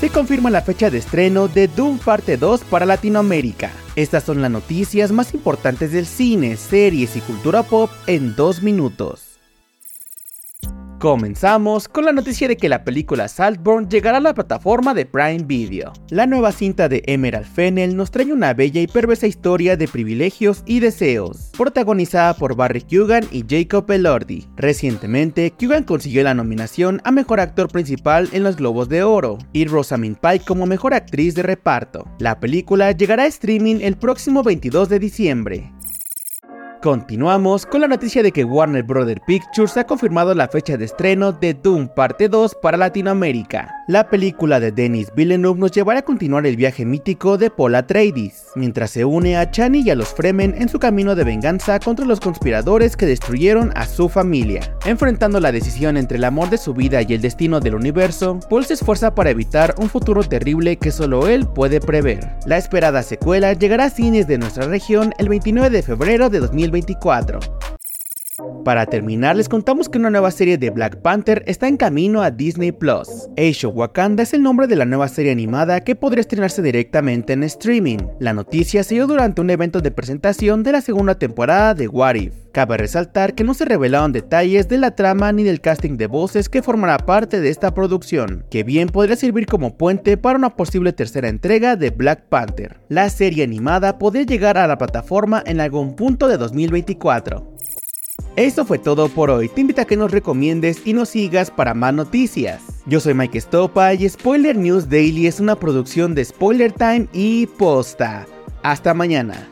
se confirma la fecha de estreno de Doom Parte 2 para Latinoamérica. Estas son las noticias más importantes del cine, series y cultura pop en dos minutos. Comenzamos con la noticia de que la película Saltburn llegará a la plataforma de Prime Video. La nueva cinta de Emerald Fennel nos trae una bella y perversa historia de privilegios y deseos, protagonizada por Barry Kugan y Jacob Elordi. Recientemente, Kugan consiguió la nominación a Mejor Actor Principal en los Globos de Oro y Rosamund Pike como Mejor Actriz de Reparto. La película llegará a streaming el próximo 22 de diciembre. Continuamos con la noticia de que Warner Bros. Pictures ha confirmado la fecha de estreno de Doom Parte 2 para Latinoamérica. La película de Denis Villeneuve nos llevará a continuar el viaje mítico de Paul Atreides, mientras se une a Chani y a los Fremen en su camino de venganza contra los conspiradores que destruyeron a su familia. Enfrentando la decisión entre el amor de su vida y el destino del universo, Paul se esfuerza para evitar un futuro terrible que solo él puede prever. La esperada secuela llegará a cines de nuestra región el 29 de febrero de 2020 2024. Para terminar, les contamos que una nueva serie de Black Panther está en camino a Disney Plus. Age of Wakanda es el nombre de la nueva serie animada que podría estrenarse directamente en streaming. La noticia se dio durante un evento de presentación de la segunda temporada de What If. Cabe resaltar que no se revelaron detalles de la trama ni del casting de voces que formará parte de esta producción, que bien podría servir como puente para una posible tercera entrega de Black Panther. La serie animada podría llegar a la plataforma en algún punto de 2024. Eso fue todo por hoy, te invito a que nos recomiendes y nos sigas para más noticias. Yo soy Mike Stopa y Spoiler News Daily es una producción de Spoiler Time y Posta. Hasta mañana.